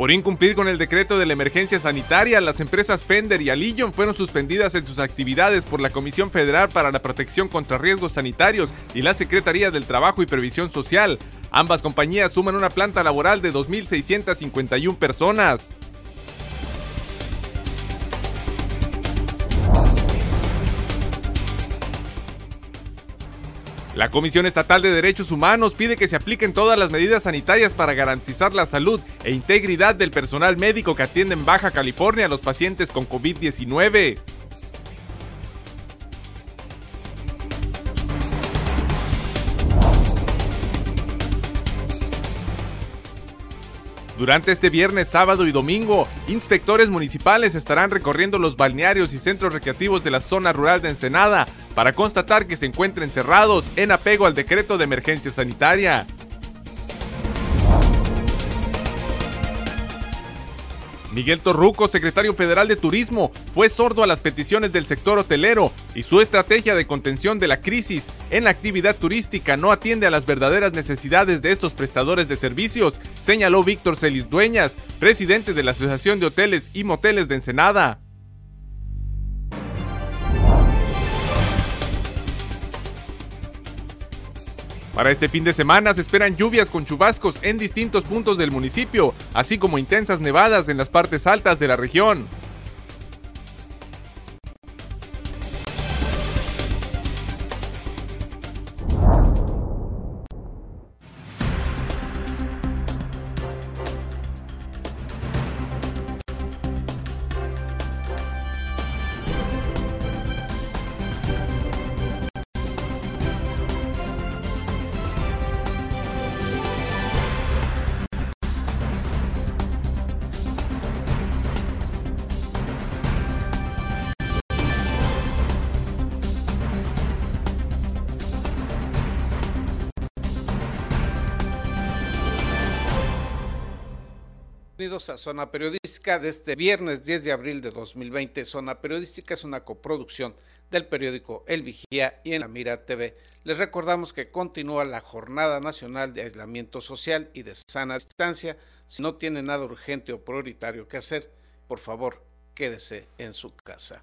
Por incumplir con el decreto de la emergencia sanitaria, las empresas Fender y Alillon fueron suspendidas en sus actividades por la Comisión Federal para la Protección contra Riesgos Sanitarios y la Secretaría del Trabajo y Previsión Social. Ambas compañías suman una planta laboral de 2.651 personas. La Comisión Estatal de Derechos Humanos pide que se apliquen todas las medidas sanitarias para garantizar la salud e integridad del personal médico que atiende en Baja California a los pacientes con COVID-19. Durante este viernes, sábado y domingo, inspectores municipales estarán recorriendo los balnearios y centros recreativos de la zona rural de Ensenada para constatar que se encuentren cerrados en apego al decreto de emergencia sanitaria. Miguel Torruco, secretario federal de Turismo, fue sordo a las peticiones del sector hotelero y su estrategia de contención de la crisis en la actividad turística no atiende a las verdaderas necesidades de estos prestadores de servicios, señaló Víctor Celis Dueñas, presidente de la Asociación de Hoteles y Moteles de Ensenada. Para este fin de semana se esperan lluvias con chubascos en distintos puntos del municipio, así como intensas nevadas en las partes altas de la región. Bienvenidos a Zona Periodística de este viernes 10 de abril de 2020. Zona Periodística es una coproducción del periódico El Vigía y en la Mira TV. Les recordamos que continúa la Jornada Nacional de Aislamiento Social y de Sana Distancia. Si no tiene nada urgente o prioritario que hacer, por favor, quédese en su casa.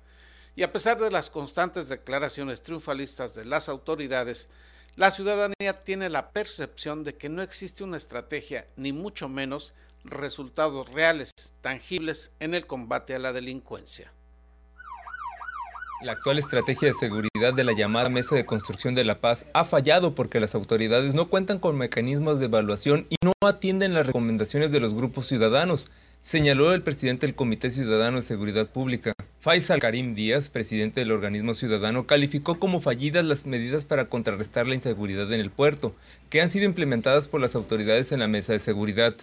Y a pesar de las constantes declaraciones triunfalistas de las autoridades, la ciudadanía tiene la percepción de que no existe una estrategia, ni mucho menos, resultados reales, tangibles en el combate a la delincuencia. La actual estrategia de seguridad de la llamada Mesa de Construcción de la Paz ha fallado porque las autoridades no cuentan con mecanismos de evaluación y no atienden las recomendaciones de los grupos ciudadanos, señaló el presidente del Comité Ciudadano de Seguridad Pública. Faisal Karim Díaz, presidente del organismo ciudadano, calificó como fallidas las medidas para contrarrestar la inseguridad en el puerto, que han sido implementadas por las autoridades en la Mesa de Seguridad.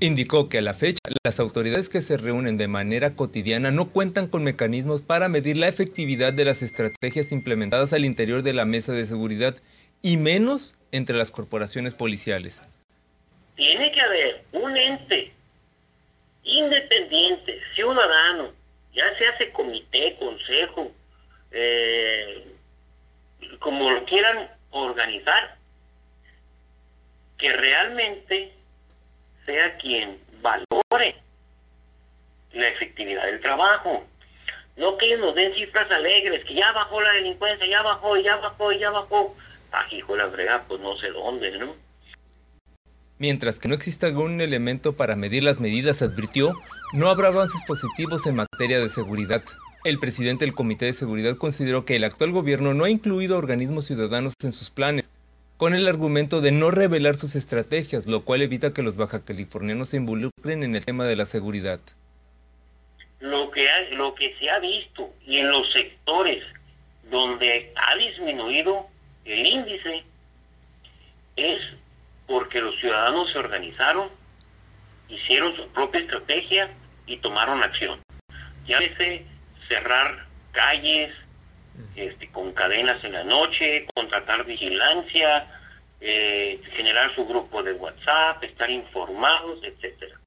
Indicó que a la fecha las autoridades que se reúnen de manera cotidiana no cuentan con mecanismos para medir la efectividad de las estrategias implementadas al interior de la mesa de seguridad y menos entre las corporaciones policiales. Tiene que haber un ente independiente, ciudadano, ya se hace comité, consejo, eh, como lo quieran organizar, que realmente sea quien valore la efectividad del trabajo. No que ellos nos den cifras alegres, que ya bajó la delincuencia, ya bajó, ya bajó, ya bajó. Hijo la brega, pues no sé dónde, ¿no? Mientras que no exista algún elemento para medir las medidas, advirtió, no habrá avances positivos en materia de seguridad. El presidente del Comité de Seguridad consideró que el actual gobierno no ha incluido organismos ciudadanos en sus planes, con el argumento de no revelar sus estrategias, lo cual evita que los baja californianos se involucren en el tema de la seguridad. Lo que, lo que se ha visto y en los sectores donde ha disminuido el índice es porque los ciudadanos se organizaron, hicieron su propia estrategia y tomaron acción. Ya desde cerrar calles, este, con cadenas en la noche, contratar vigilancia, eh, generar su grupo de WhatsApp, estar informados, etcétera.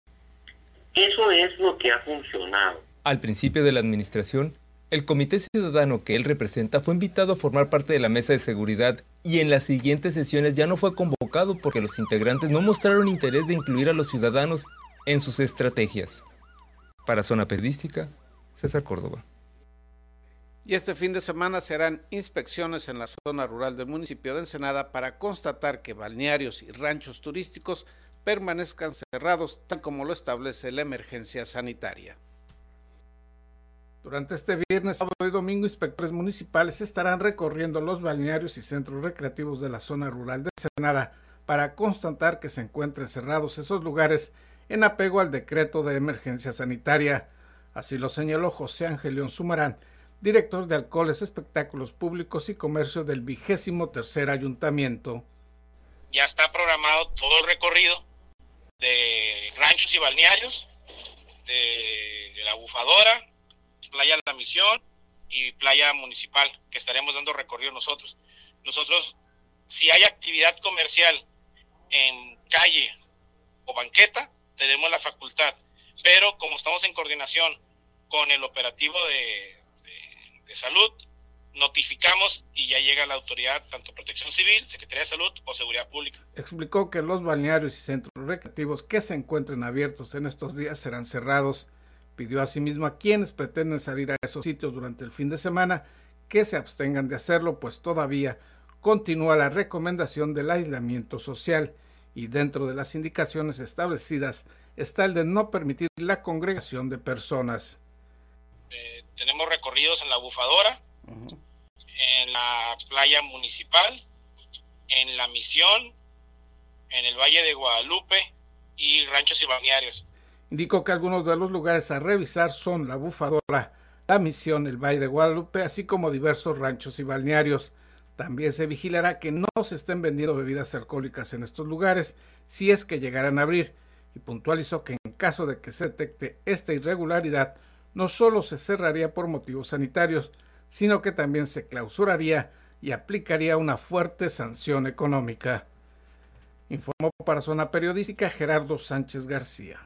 Eso es lo que ha funcionado. Al principio de la administración, el Comité Ciudadano que él representa fue invitado a formar parte de la mesa de seguridad y en las siguientes sesiones ya no fue convocado porque los integrantes no mostraron interés de incluir a los ciudadanos en sus estrategias. Para Zona Periodística, César Córdoba. Y este fin de semana se harán inspecciones en la zona rural del municipio de Ensenada para constatar que balnearios y ranchos turísticos permanezcan cerrados tal como lo establece la emergencia sanitaria. Durante este viernes, sábado y domingo, inspectores municipales estarán recorriendo los balnearios y centros recreativos de la zona rural de Ensenada para constatar que se encuentren cerrados esos lugares en apego al decreto de emergencia sanitaria. Así lo señaló José Ángel León Sumarán, director de Alcoholes, Espectáculos Públicos y Comercio del vigésimo tercer ayuntamiento. Ya está programado todo el recorrido de ranchos y balnearios, de, la bufadora, playa La Misión y playa municipal, que estaremos dando recorrido nosotros. Nosotros, si hay actividad comercial en calle o banqueta, tenemos la facultad, pero como estamos en coordinación con el operativo de, de salud, notificamos y ya llega la autoridad, tanto Protección Civil, Secretaría de Salud o Seguridad Pública. Explicó que los balnearios y centros recreativos que se encuentren abiertos en estos días serán cerrados. Pidió asimismo a quienes pretenden salir a esos sitios durante el fin de semana que se abstengan de hacerlo, pues todavía continúa la recomendación del aislamiento social y dentro de las indicaciones establecidas está el de no permitir la congregación de personas. Tenemos recorridos en la bufadora, en la playa municipal, en la misión, en el Valle de Guadalupe y ranchos y balnearios. Indicó que algunos de los lugares a revisar son la bufadora, la misión, el Valle de Guadalupe, así como diversos ranchos y balnearios. También se vigilará que no se estén vendiendo bebidas alcohólicas en estos lugares si es que llegaran a abrir y puntualizó que en caso de que se detecte esta irregularidad no solo se cerraría por motivos sanitarios, sino que también se clausuraría y aplicaría una fuerte sanción económica. Informó para Zona Periodística Gerardo Sánchez García.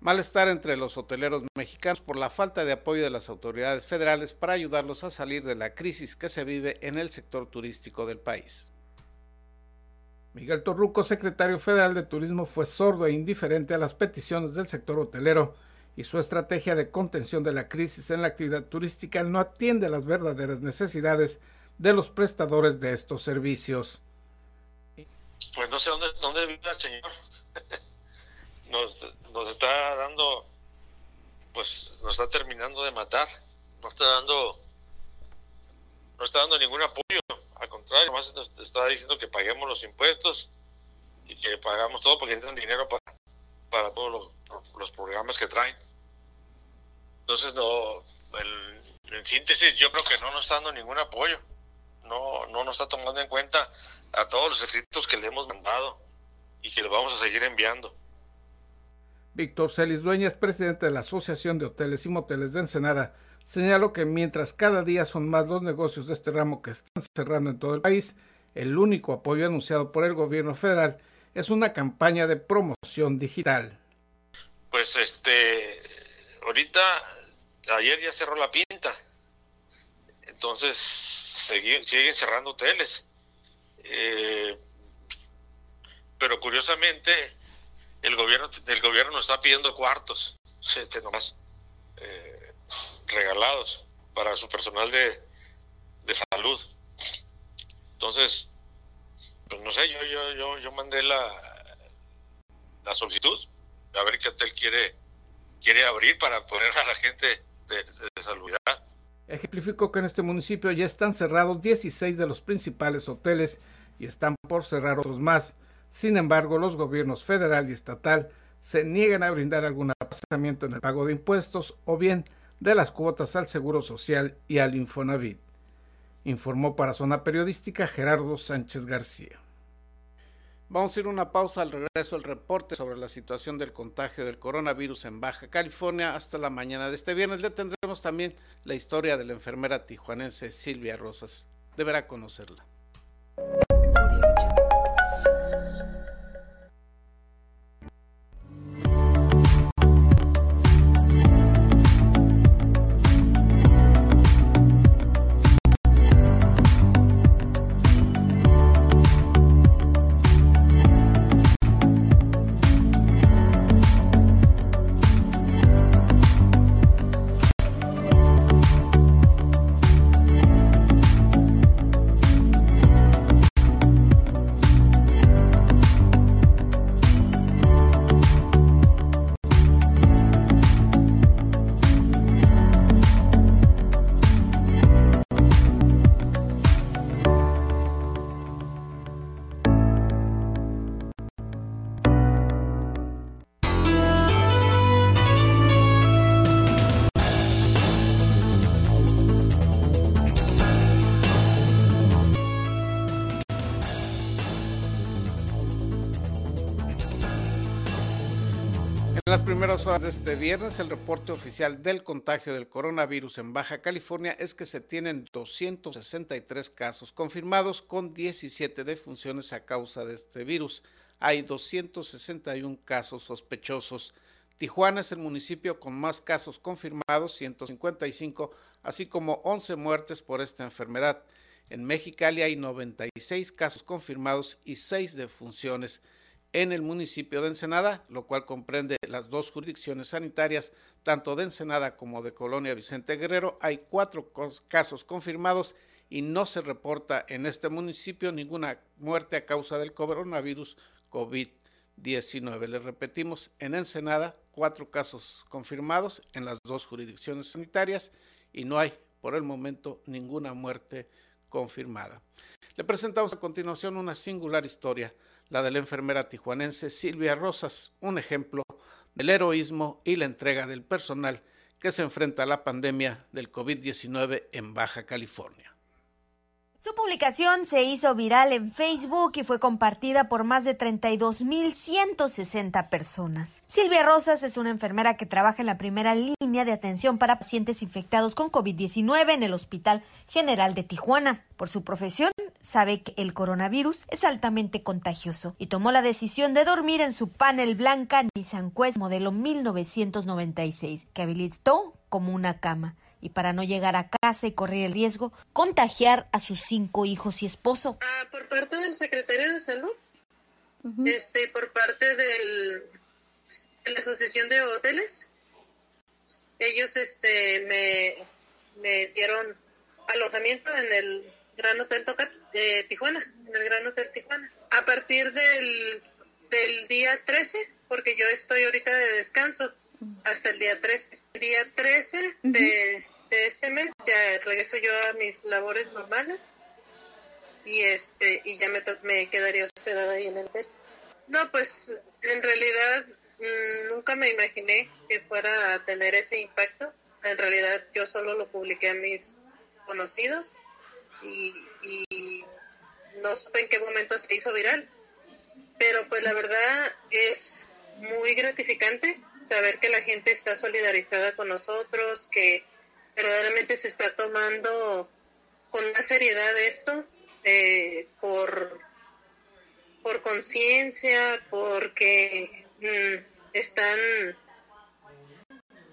Malestar entre los hoteleros mexicanos por la falta de apoyo de las autoridades federales para ayudarlos a salir de la crisis que se vive en el sector turístico del país. Miguel Torruco, secretario federal de Turismo, fue sordo e indiferente a las peticiones del sector hotelero y su estrategia de contención de la crisis en la actividad turística no atiende a las verdaderas necesidades de los prestadores de estos servicios. Pues no sé dónde, dónde vive el señor. Nos, nos está dando, pues nos está terminando de matar. No está dando, no está dando ningún apoyo. Al contrario, más nos está diciendo que paguemos los impuestos y que pagamos todo porque necesitan dinero para, para todos los los programas que traen. Entonces, no, en síntesis, yo creo que no nos está dando ningún apoyo. No, no nos está tomando en cuenta a todos los escritos que le hemos mandado y que le vamos a seguir enviando. Víctor Celis Dueñas, presidente de la Asociación de Hoteles y Moteles de Ensenada, señaló que mientras cada día son más los negocios de este ramo que están cerrando en todo el país, el único apoyo anunciado por el gobierno federal es una campaña de promoción digital pues este, ahorita, ayer ya cerró la pinta, entonces siguen, cerrando hoteles. Eh, pero curiosamente, el gobierno, el gobierno nos está pidiendo cuartos, este, nomás, eh, regalados para su personal de, de salud. Entonces, pues no sé, yo, yo, yo, yo mandé la, la solicitud a ver qué hotel quiere, quiere abrir para poner a la gente de, de salud. Ejemplificó que en este municipio ya están cerrados 16 de los principales hoteles y están por cerrar otros más. Sin embargo, los gobiernos federal y estatal se niegan a brindar algún aplazamiento en el pago de impuestos o bien de las cuotas al Seguro Social y al Infonavit. Informó para Zona Periodística Gerardo Sánchez García. Vamos a ir una pausa al regreso del reporte sobre la situación del contagio del coronavirus en Baja California hasta la mañana de este viernes. Le tendremos también la historia de la enfermera tijuanense Silvia Rosas. Deberá conocerla. Primeras horas de este viernes, el reporte oficial del contagio del coronavirus en Baja California es que se tienen 263 casos confirmados con 17 defunciones a causa de este virus. Hay 261 casos sospechosos. Tijuana es el municipio con más casos confirmados, 155, así como 11 muertes por esta enfermedad. En Mexicali hay 96 casos confirmados y 6 defunciones en el municipio de Ensenada, lo cual comprende las dos jurisdicciones sanitarias, tanto de Ensenada como de Colonia Vicente Guerrero. Hay cuatro casos confirmados y no se reporta en este municipio ninguna muerte a causa del coronavirus COVID-19. Le repetimos, en Ensenada, cuatro casos confirmados en las dos jurisdicciones sanitarias y no hay por el momento ninguna muerte confirmada. Le presentamos a continuación una singular historia la de la enfermera tijuanense Silvia Rosas, un ejemplo del heroísmo y la entrega del personal que se enfrenta a la pandemia del COVID-19 en Baja California. Su publicación se hizo viral en Facebook y fue compartida por más de 32.160 personas. Silvia Rosas es una enfermera que trabaja en la primera línea de atención para pacientes infectados con COVID-19 en el Hospital General de Tijuana. Por su profesión, sabe que el coronavirus es altamente contagioso y tomó la decisión de dormir en su panel blanca Nissan Quest modelo 1996, que habilitó como una cama. Y para no llegar a casa y correr el riesgo, contagiar a sus cinco hijos y esposo. Ah, por parte del secretario de Salud, este, por parte del, de la Asociación de Hoteles, ellos este, me, me dieron alojamiento en el Gran Hotel Tocat de Tijuana, en el Gran Hotel Tijuana. A partir del, del día 13, porque yo estoy ahorita de descanso, hasta el día 13. El día 13 de, este mes ya regreso yo a mis labores normales y este y ya me, me quedaría hospedada ahí en el hotel. No, pues en realidad mm, nunca me imaginé que fuera a tener ese impacto. En realidad yo solo lo publiqué a mis conocidos y, y no supe en qué momento se hizo viral. Pero pues la verdad es muy gratificante saber que la gente está solidarizada con nosotros, que verdaderamente se está tomando con más seriedad esto, eh, por, por conciencia, porque mm, están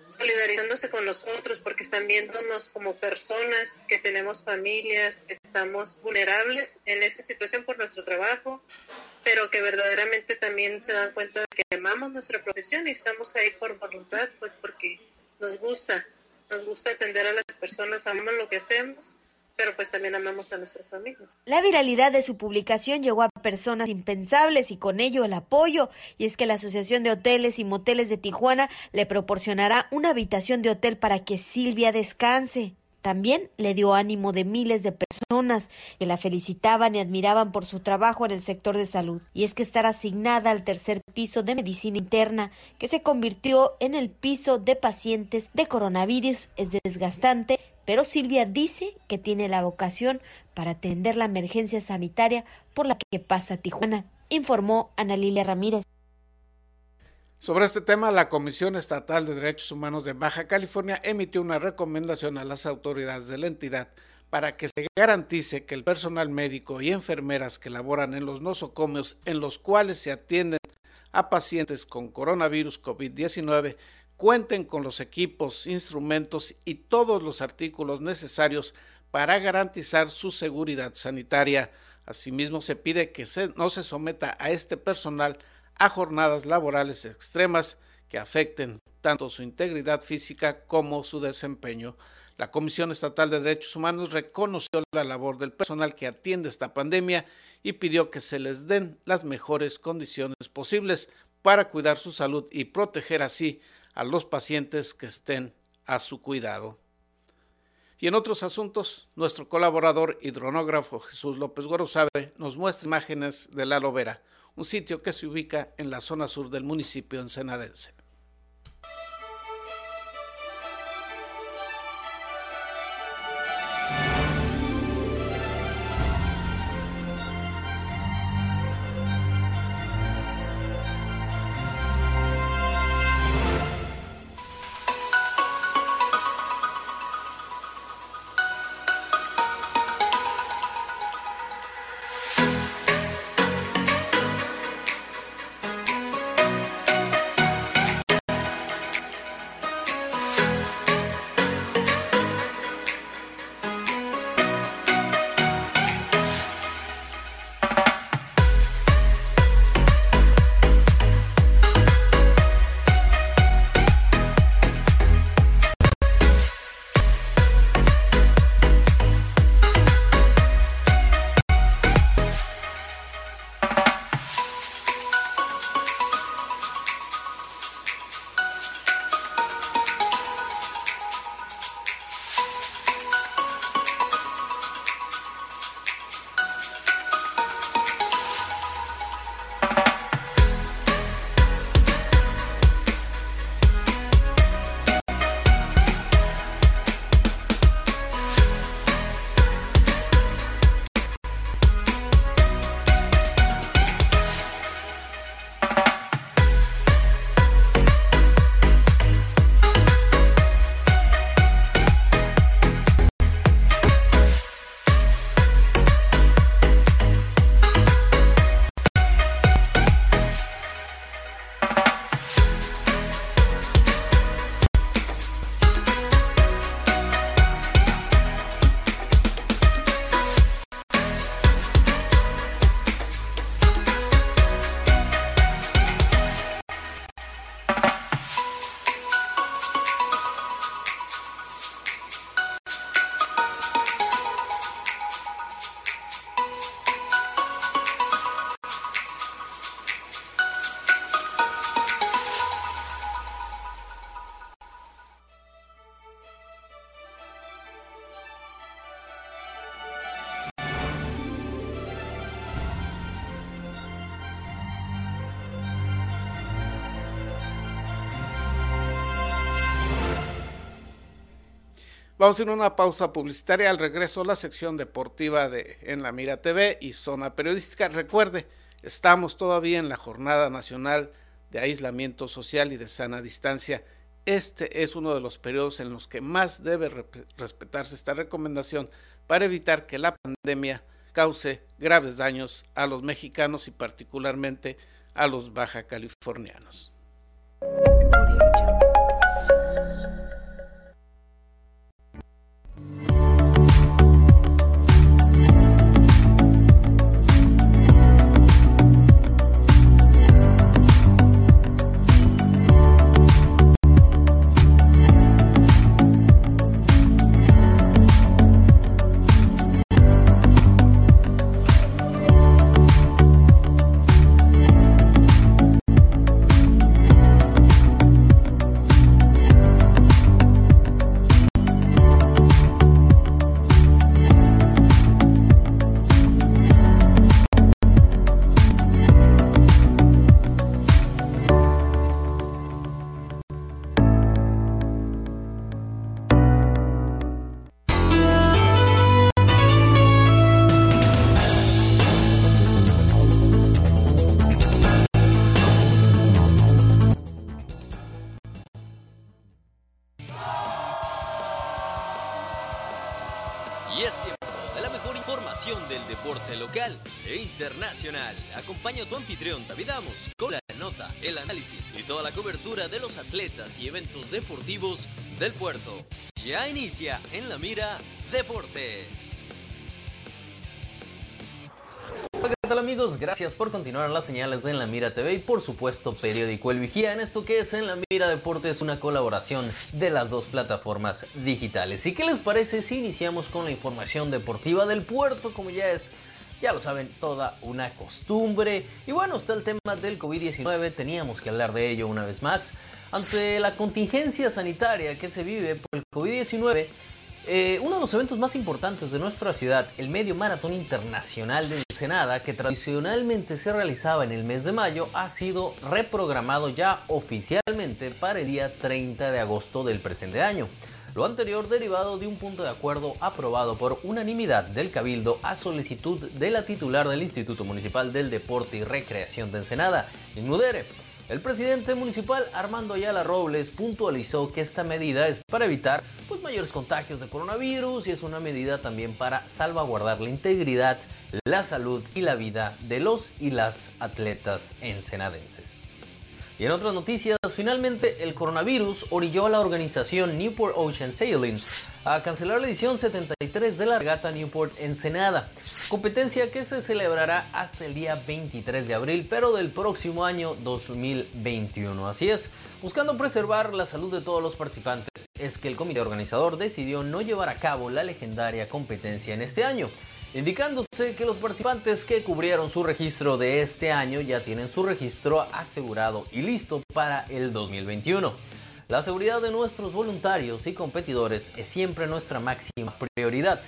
solidarizándose con nosotros, porque están viéndonos como personas que tenemos familias, que estamos vulnerables en esa situación por nuestro trabajo, pero que verdaderamente también se dan cuenta de que amamos nuestra profesión y estamos ahí por voluntad, pues porque nos gusta, nos gusta atender a las personas, amamos lo que hacemos, pero pues también amamos a nuestros amigos. La viralidad de su publicación llegó a personas impensables y con ello el apoyo, y es que la Asociación de Hoteles y Moteles de Tijuana le proporcionará una habitación de hotel para que Silvia descanse. También le dio ánimo de miles de personas que la felicitaban y admiraban por su trabajo en el sector de salud. Y es que estar asignada al tercer piso de medicina interna, que se convirtió en el piso de pacientes de coronavirus, es desgastante, pero Silvia dice que tiene la vocación para atender la emergencia sanitaria por la que pasa Tijuana, informó Ana Lilia Ramírez. Sobre este tema, la Comisión Estatal de Derechos Humanos de Baja California emitió una recomendación a las autoridades de la entidad para que se garantice que el personal médico y enfermeras que laboran en los nosocomios en los cuales se atienden a pacientes con coronavirus COVID-19 cuenten con los equipos, instrumentos y todos los artículos necesarios para garantizar su seguridad sanitaria. Asimismo, se pide que no se someta a este personal a jornadas laborales extremas que afecten tanto su integridad física como su desempeño. La Comisión Estatal de Derechos Humanos reconoció la labor del personal que atiende esta pandemia y pidió que se les den las mejores condiciones posibles para cuidar su salud y proteger así a los pacientes que estén a su cuidado. Y en otros asuntos, nuestro colaborador hidronógrafo Jesús López Guarosabe nos muestra imágenes de la Lovera, un sitio que se ubica en la zona sur del municipio ensenadense. Vamos a ir a una pausa publicitaria. Al regreso, la sección deportiva de En la Mira TV y Zona Periodística. Recuerde, estamos todavía en la Jornada Nacional de Aislamiento Social y de Sana Distancia. Este es uno de los periodos en los que más debe respetarse esta recomendación para evitar que la pandemia cause graves daños a los mexicanos y particularmente a los baja californianos. Y eventos deportivos del puerto. Ya inicia en la mira Deportes. Hola, ¿qué tal amigos? Gracias por continuar las señales de En la Mira TV y por supuesto Periódico El Vigía en esto que es En la Mira Deportes, una colaboración de las dos plataformas digitales. ¿Y qué les parece si iniciamos con la información deportiva del puerto como ya es ya lo saben, toda una costumbre. Y bueno, está el tema del COVID-19, teníamos que hablar de ello una vez más. Ante la contingencia sanitaria que se vive por el COVID-19, eh, uno de los eventos más importantes de nuestra ciudad, el Medio Maratón Internacional de Ensenada, que tradicionalmente se realizaba en el mes de mayo, ha sido reprogramado ya oficialmente para el día 30 de agosto del presente año. Lo anterior derivado de un punto de acuerdo aprobado por unanimidad del Cabildo a solicitud de la titular del Instituto Municipal del Deporte y Recreación de Ensenada, Inmudere el presidente municipal Armando Ayala Robles puntualizó que esta medida es para evitar pues, mayores contagios de coronavirus y es una medida también para salvaguardar la integridad, la salud y la vida de los y las atletas ensenadenses. Y en otras noticias, finalmente el coronavirus orilló a la organización Newport Ocean Sailing a cancelar la edición 73 de la regata Newport Ensenada, competencia que se celebrará hasta el día 23 de abril, pero del próximo año 2021. Así es, buscando preservar la salud de todos los participantes, es que el comité organizador decidió no llevar a cabo la legendaria competencia en este año indicándose que los participantes que cubrieron su registro de este año ya tienen su registro asegurado y listo para el 2021. La seguridad de nuestros voluntarios y competidores es siempre nuestra máxima prioridad,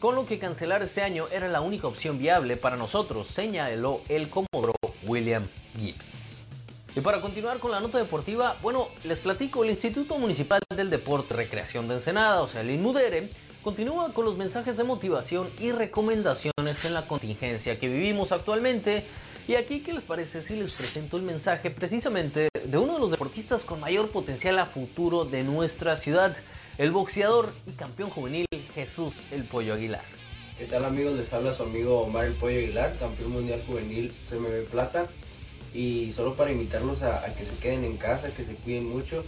con lo que cancelar este año era la única opción viable para nosotros, señaló el comodoro William Gibbs. Y para continuar con la nota deportiva, bueno, les platico, el Instituto Municipal del Deporte y Recreación de Ensenada, o sea, el INMUDERE, continúa con los mensajes de motivación y recomendaciones en la contingencia que vivimos actualmente. Y aquí, ¿qué les parece si les presento el mensaje precisamente de uno de los deportistas con mayor potencial a futuro de nuestra ciudad, el boxeador y campeón juvenil Jesús el Pollo Aguilar? ¿Qué tal amigos? Les habla su amigo Omar el Pollo Aguilar, campeón mundial juvenil CMB Plata. Y solo para invitarlos a, que se queden en casa, que se cuiden mucho,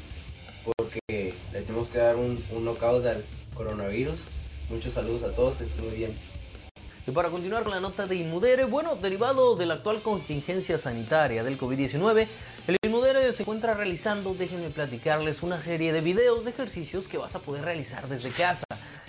porque le tenemos que dar un, un knockout al, coronavirus. Muchos saludos a todos, que estén muy bien. Y para continuar con la nota de Inmudere, bueno, derivado de la actual contingencia sanitaria del COVID-19, el Inmudere se encuentra realizando, déjenme platicarles, una serie de videos de ejercicios que vas a poder realizar desde casa,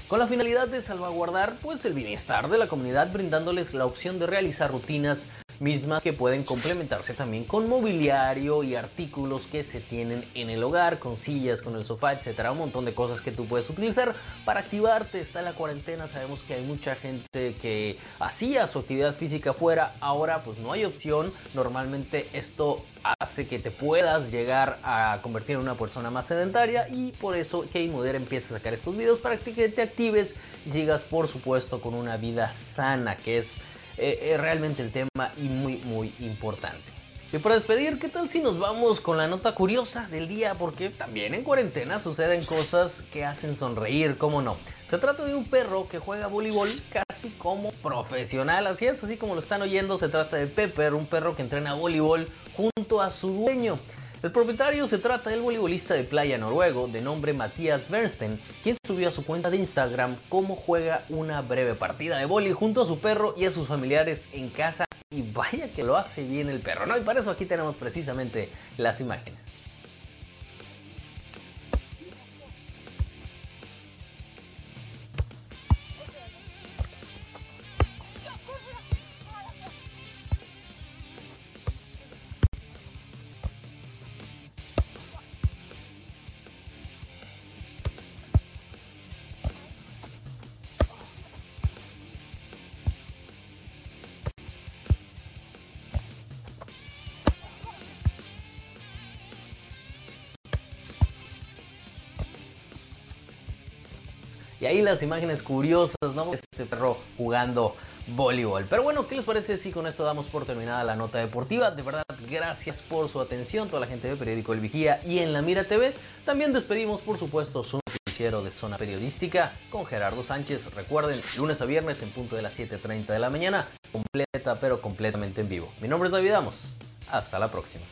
con la finalidad de salvaguardar pues el bienestar de la comunidad, brindándoles la opción de realizar rutinas mismas que pueden complementarse también con mobiliario y artículos que se tienen en el hogar, con sillas, con el sofá, etcétera, un montón de cosas que tú puedes utilizar para activarte. Está la cuarentena, sabemos que hay mucha gente que hacía su actividad física fuera, ahora pues no hay opción. Normalmente esto hace que te puedas llegar a convertir en una persona más sedentaria y por eso Kate Moder empieza a sacar estos videos para que te actives y sigas por supuesto con una vida sana que es eh, eh, realmente el tema y muy muy importante. Y para despedir, ¿qué tal si nos vamos con la nota curiosa del día? Porque también en cuarentena suceden cosas que hacen sonreír, ¿cómo no? Se trata de un perro que juega voleibol casi como profesional, así es, así como lo están oyendo, se trata de Pepper, un perro que entrena voleibol junto a su dueño. El propietario se trata del voleibolista de playa noruego de nombre Matías Bernstein, quien subió a su cuenta de Instagram cómo juega una breve partida de voleibol junto a su perro y a sus familiares en casa y vaya que lo hace bien el perro, ¿no? Y para eso aquí tenemos precisamente las imágenes. Y ahí las imágenes curiosas, ¿no? Este perro jugando voleibol. Pero bueno, ¿qué les parece si con esto damos por terminada la nota deportiva? De verdad, gracias por su atención, toda la gente del periódico El Vigía y en La Mira TV. También despedimos, por supuesto, su noticiero de zona periodística con Gerardo Sánchez. Recuerden, lunes a viernes en punto de las 7.30 de la mañana, completa pero completamente en vivo. Mi nombre es David Amos. Hasta la próxima.